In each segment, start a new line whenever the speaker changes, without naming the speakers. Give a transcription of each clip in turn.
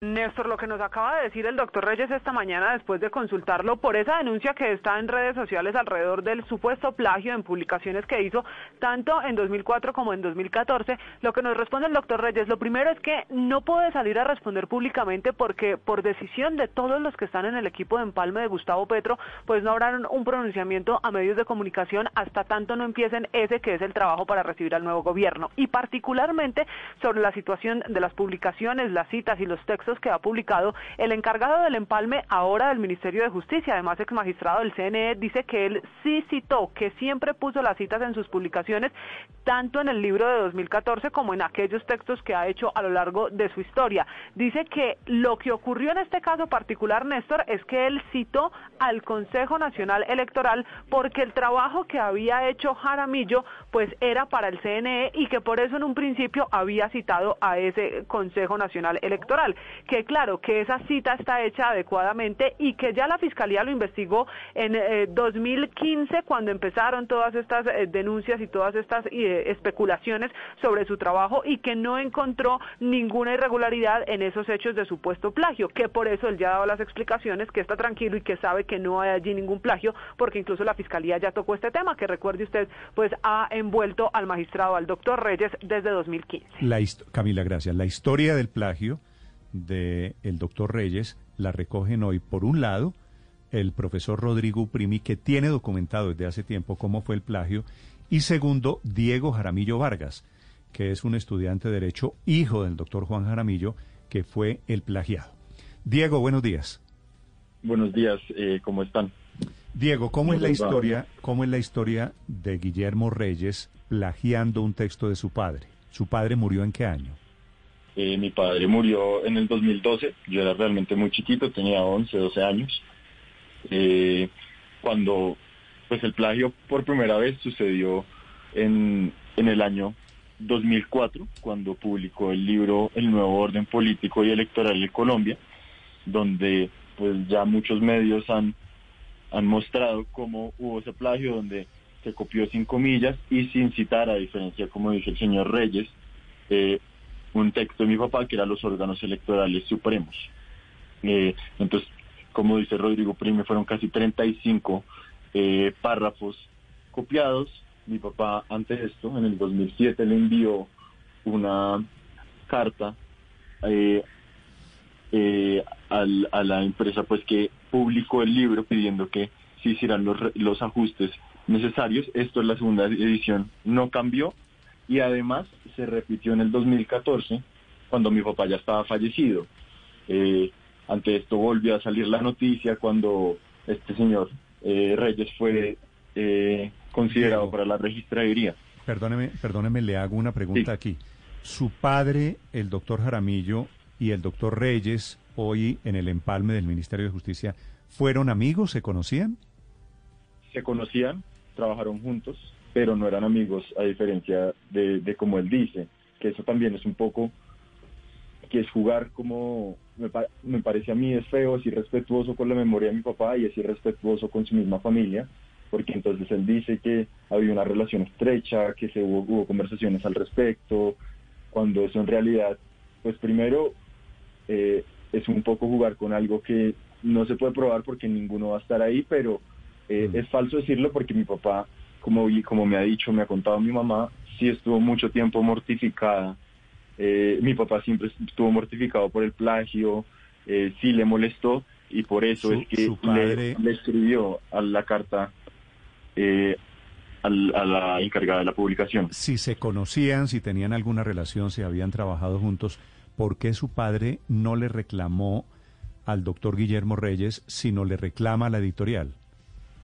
Néstor, lo que nos acaba de decir el doctor Reyes esta mañana después de consultarlo por esa denuncia que está en redes sociales alrededor del supuesto plagio en publicaciones que hizo tanto en 2004 como en 2014, lo que nos responde el doctor Reyes, lo primero es que no puede salir a responder públicamente porque por decisión de todos los que están en el equipo de empalme de Gustavo Petro, pues no habrá un pronunciamiento a medios de comunicación hasta tanto no empiecen ese que es el trabajo para recibir al nuevo gobierno. Y particularmente sobre la situación de las publicaciones, las citas y los textos que ha publicado el encargado del empalme ahora del Ministerio de Justicia, además ex magistrado del CNE, dice que él sí citó, que siempre puso las citas en sus publicaciones, tanto en el libro de 2014 como en aquellos textos que ha hecho a lo largo de su historia. Dice que lo que ocurrió en este caso particular, Néstor, es que él citó al Consejo Nacional Electoral porque el trabajo que había hecho Jaramillo pues era para el CNE y que por eso en un principio había citado a ese Consejo Nacional Electoral que claro, que esa cita está hecha adecuadamente y que ya la Fiscalía lo investigó en 2015 eh, cuando empezaron todas estas eh, denuncias y todas estas eh, especulaciones sobre su trabajo y que no encontró ninguna irregularidad en esos hechos de supuesto plagio, que por eso él ya ha dado las explicaciones, que está tranquilo y que sabe que no hay allí ningún plagio, porque incluso la Fiscalía ya tocó este tema, que recuerde usted, pues ha envuelto al magistrado, al doctor Reyes, desde 2015.
La Camila, gracias. La historia del plagio del el doctor Reyes la recogen hoy, por un lado, el profesor Rodrigo Primi, que tiene documentado desde hace tiempo cómo fue el plagio, y segundo, Diego Jaramillo Vargas, que es un estudiante de Derecho, hijo del doctor Juan Jaramillo, que fue el plagiado. Diego, buenos días.
Buenos días, eh, ¿cómo están?
Diego, ¿cómo es la historia, cómo es la historia de Guillermo Reyes plagiando un texto de su padre? ¿Su padre murió en qué año?
Eh, mi padre murió en el 2012, yo era realmente muy chiquito, tenía 11, 12 años. Eh, cuando pues el plagio por primera vez sucedió en, en el año 2004, cuando publicó el libro El nuevo orden político y electoral de Colombia, donde pues ya muchos medios han, han mostrado cómo hubo ese plagio, donde se copió sin comillas y sin citar, a diferencia, como dice el señor Reyes, eh, un texto de mi papá que era los órganos electorales supremos. Eh, entonces, como dice Rodrigo Prime, fueron casi 35 eh, párrafos copiados. Mi papá, ante esto, en el 2007, le envió una carta eh, a la empresa pues que publicó el libro pidiendo que se hicieran los, los ajustes necesarios. Esto es la segunda edición, no cambió, y además se repitió en el 2014 cuando mi papá ya estaba fallecido. Eh, ante esto volvió a salir la noticia cuando este señor eh, Reyes fue eh, considerado para la registraduría.
Perdóneme, perdóneme, le hago una pregunta aquí. Su padre, el doctor Jaramillo y el doctor Reyes, hoy en el empalme del Ministerio de Justicia, ¿fueron amigos? ¿Se conocían?
Se conocían, trabajaron juntos pero no eran amigos, a diferencia de, como él dice, que eso también es un poco, que es jugar como, me, parece a mí es feo, es irrespetuoso con la memoria de mi papá y es irrespetuoso con su misma familia, porque entonces él dice que había una relación estrecha, que se hubo, conversaciones al respecto, cuando eso en realidad, pues primero eh, es un poco jugar con algo que no se puede probar porque ninguno va a estar ahí, pero eh, mm. es falso decirlo porque mi papá como, como me ha dicho, me ha contado mi mamá, sí estuvo mucho tiempo mortificada. Eh, mi papá siempre estuvo mortificado por el plagio, eh, sí le molestó y por eso es que le, escribió a la carta eh, a la encargada de la publicación.
Si se conocían, si tenían alguna relación, si habían trabajado juntos, ¿por qué su padre no le reclamó al doctor Guillermo Reyes, sino le reclama a la editorial?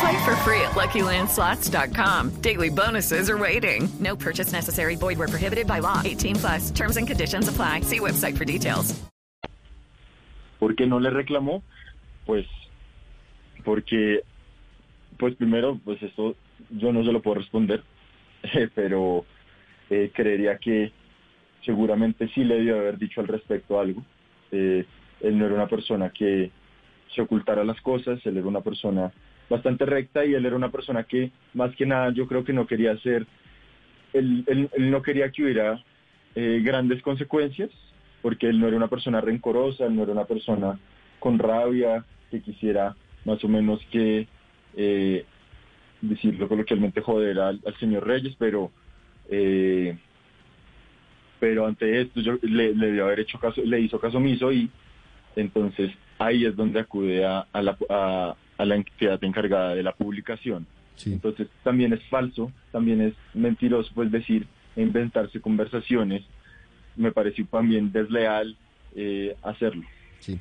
Play for free at LuckyLandSlots.com. Daily bonuses are waiting. No purchase necessary. Void were prohibited by law. 18 plus. Terms and conditions apply. See website for details.
¿Por qué no le reclamó? Pues porque, pues primero, pues esto yo no se lo puedo responder. pero eh, creería que seguramente sí le dio haber dicho al respecto algo. Eh, él no era una persona que se ocultara las cosas, él era una persona bastante recta y él era una persona que más que nada yo creo que no quería hacer, él, él, no quería que hubiera eh, grandes consecuencias, porque él no era una persona rencorosa, él no era una persona con rabia, que quisiera más o menos que, eh, decirlo coloquialmente, joder al, señor Reyes, pero eh, pero ante esto yo le, le dio haber hecho caso, le hizo caso omiso y entonces ahí es donde acude a, a, la, a, a, la entidad encargada de la publicación. Entonces también es falso, también es mentiroso pues decir e inventarse conversaciones. Me pareció también desleal eh, hacerlo.
Sí.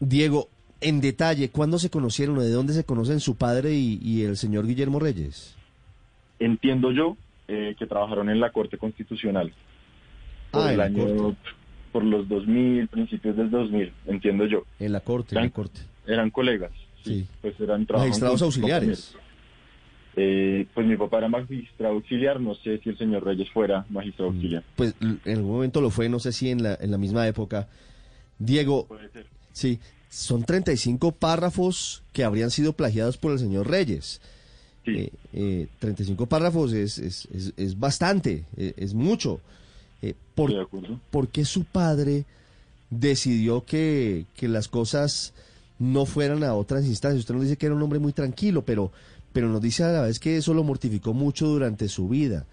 Diego, en detalle, ¿cuándo se conocieron o de dónde se conocen su padre y, y el señor Guillermo Reyes?
Entiendo yo eh, que trabajaron en la Corte Constitucional. Por
Ah,
el
en la
año,
Corte.
por los 2000, principios del 2000, entiendo yo.
En la corte, en
Eran,
la corte.
eran colegas, sí, pues eran
Magistrados auxiliares.
Eh, pues mi papá era magistrado auxiliar, no sé si el señor Reyes fuera magistrado auxiliar.
Pues en algún momento lo fue, no sé si en la, en la misma época. Diego,
Puede ser.
sí, son 35 párrafos que habrían sido plagiados por el señor Reyes.
Sí.
Eh, eh, 35 párrafos es, es, es, es bastante, eh, es mucho. Eh, ¿por, por qué su padre decidió que, que las cosas no fueran a otras instancias? Usted nos dice que era un hombre muy tranquilo, pero, pero nos dice a la vez que eso lo mortificó mucho durante su vida.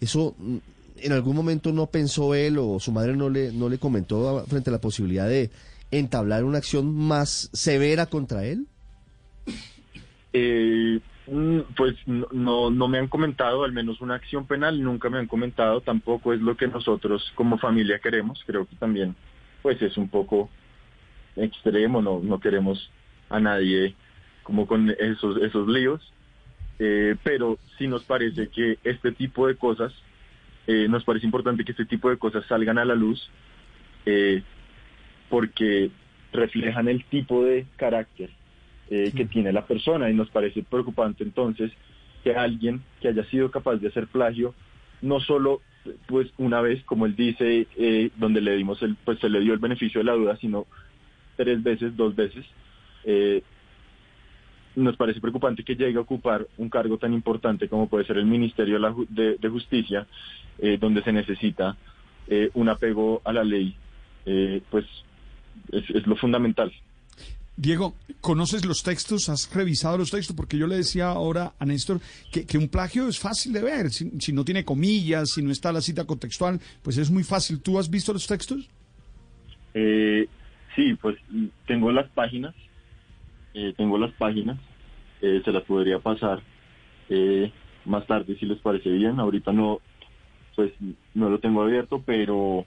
Eso, mm, en algún momento no pensó él o su madre no le, no le comentó frente a la posibilidad de entablar una acción más severa contra él.
Eh, mm, pues no, no me han comentado, al menos una acción penal, nunca me han comentado, tampoco es lo que nosotros como familia queremos, creo que también pues es un poco extremo, no, no queremos a nadie como con esos, esos líos, eh, pero sí nos parece que este tipo de cosas, eh, nos parece importante que este tipo de cosas salgan a la luz, eh, porque reflejan el tipo de carácter eh, que tiene la persona. Y nos parece preocupante entonces que alguien que haya sido capaz de hacer plagio no solo pues una vez como él dice eh, donde le dimos el pues se le dio el beneficio de la duda sino tres veces dos veces eh, nos parece preocupante que llegue a ocupar un cargo tan importante como puede ser el Ministerio de, de- de Justicia eh, donde se necesita eh, un apego a la ley eh, pues es, es lo fundamental
Diego, ¿conoces los textos? ¿Has revisado los textos? Porque yo le decía ahora a Néstor que, que un plagio es fácil de ver. Si, si no tiene comillas, si no está la cita contextual, pues es muy fácil. ¿Tú has visto los textos?
Sí, pues tengo las páginas, eh, tengo las páginas, eh, se las podría pasar eh, más tarde si les parece bien. Ahorita no, pues no lo tengo abierto, pero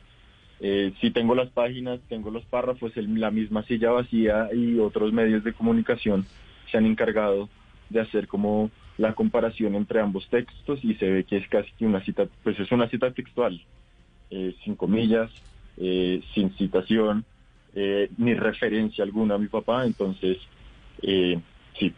eh, sí tengo las páginas, tengo los párrafos, el- la misma silla vacía y otros medios de comunicación se han encargado de hacer como la comparación entre ambos textos y se ve que es casi que una cita, pues es una cita textual, eh, sin comillas, sin citación, eh, ni referencia alguna a mi papá, entonces eh, sí,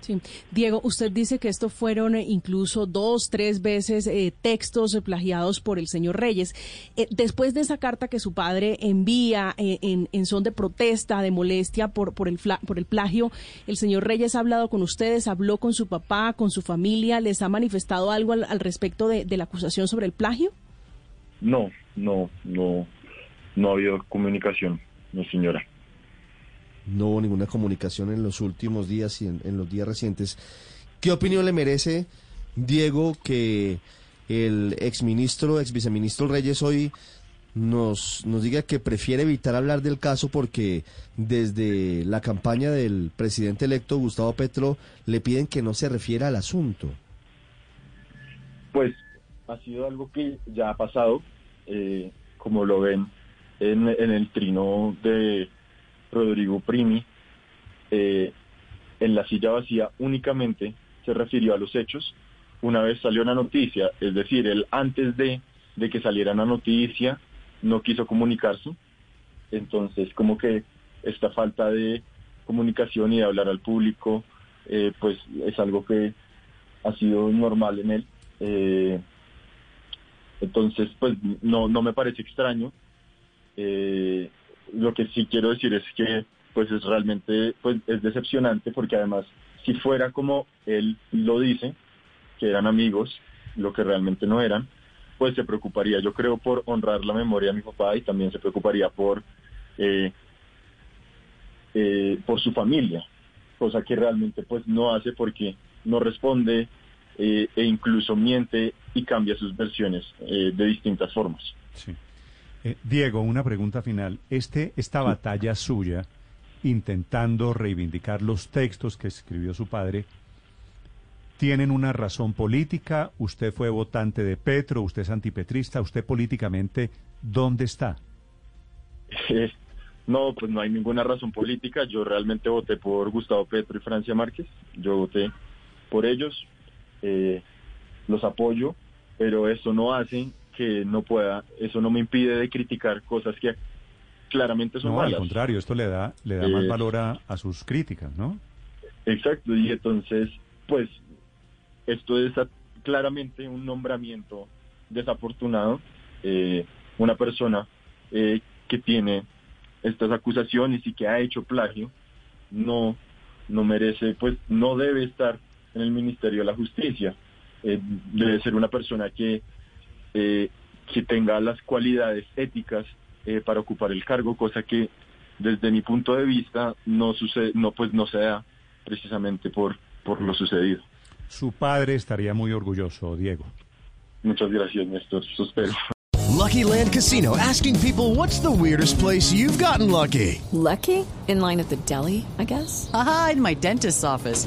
Sí. Diego, usted dice que esto fueron eh, incluso dos, tres veces eh, textos plagiados por el señor Reyes. Eh, después de esa carta que su padre envía eh, en, en son de protesta, de molestia por, por, el fla- por el plagio, ¿el señor Reyes ha hablado con ustedes, habló con su papá, con su familia, les ha manifestado algo al, al respecto de, de la acusación sobre el plagio?
no, no, no, no ha habido comunicación, no señora.
No hubo ninguna comunicación en los últimos días y en, en los días recientes. ¿Qué opinión le merece, Diego, que el exministro, ex viceministro Reyes hoy nos, nos diga que prefiere evitar hablar del caso porque desde la campaña del presidente electo Gustavo Petro le piden que no se refiera al asunto?
Pues ha sido algo que ya ha pasado, eh, como lo ven en, el trino de Rodrigo Primi, eh, en la silla vacía únicamente se refirió a los hechos. Una vez salió una noticia, es decir, él antes de, de que saliera una noticia no quiso comunicarse, entonces como que esta falta de comunicación y de hablar al público, eh, pues es algo que ha sido normal en él. Eh, entonces, pues no, no me parece extraño. Eh, lo que sí quiero decir es que pues es realmente pues es decepcionante porque además si fuera como él lo dice, que eran amigos, lo que realmente no eran, pues se preocuparía, yo creo, por honrar la memoria de mi papá y también se preocuparía por, eh, eh, por su familia, cosa que realmente pues no hace porque no responde eh, e incluso miente y cambia sus versiones de distintas formas.
Sí. Eh, Diego, una pregunta final. Este, esta batalla suya, intentando reivindicar los textos que escribió su padre, ¿tienen una razón política? ¿Usted fue votante de Petro? ¿Usted es antipetrista? ¿Usted políticamente dónde está?
Eh, no, pues no hay ninguna razón política. Yo realmente voté por Gustavo Petro y Francia Márquez. Yo voté por ellos. Eh, los apoyo, pero eso no hace que no pueda, eso no me impide de criticar cosas que claramente son
no,
malas.
al contrario, esto le da, le da más
Eh,
valor a, a sus críticas, ¿no?
Exacto, y entonces, pues, esto es a- claramente un nombramiento desafortunado. Eh, una persona eh, que tiene estas acusaciones y que ha hecho plagio, no, no merece, pues, no debe estar en el Ministerio de la Justicia. Eh, debe ser una persona que, eh, que tenga las cualidades éticas eh, para ocupar el cargo, cosa que desde mi punto de vista no sucede, no pues no se da precisamente por, por lo sucedido.
Su padre estaría muy orgulloso, Diego.
Muchas gracias, Néstor. Eso espero.
Lucky Land Casino asking people what's the weirdest place you've gotten lucky?
Lucky? In line at the deli, I guess?
Aha, in my dentist's office.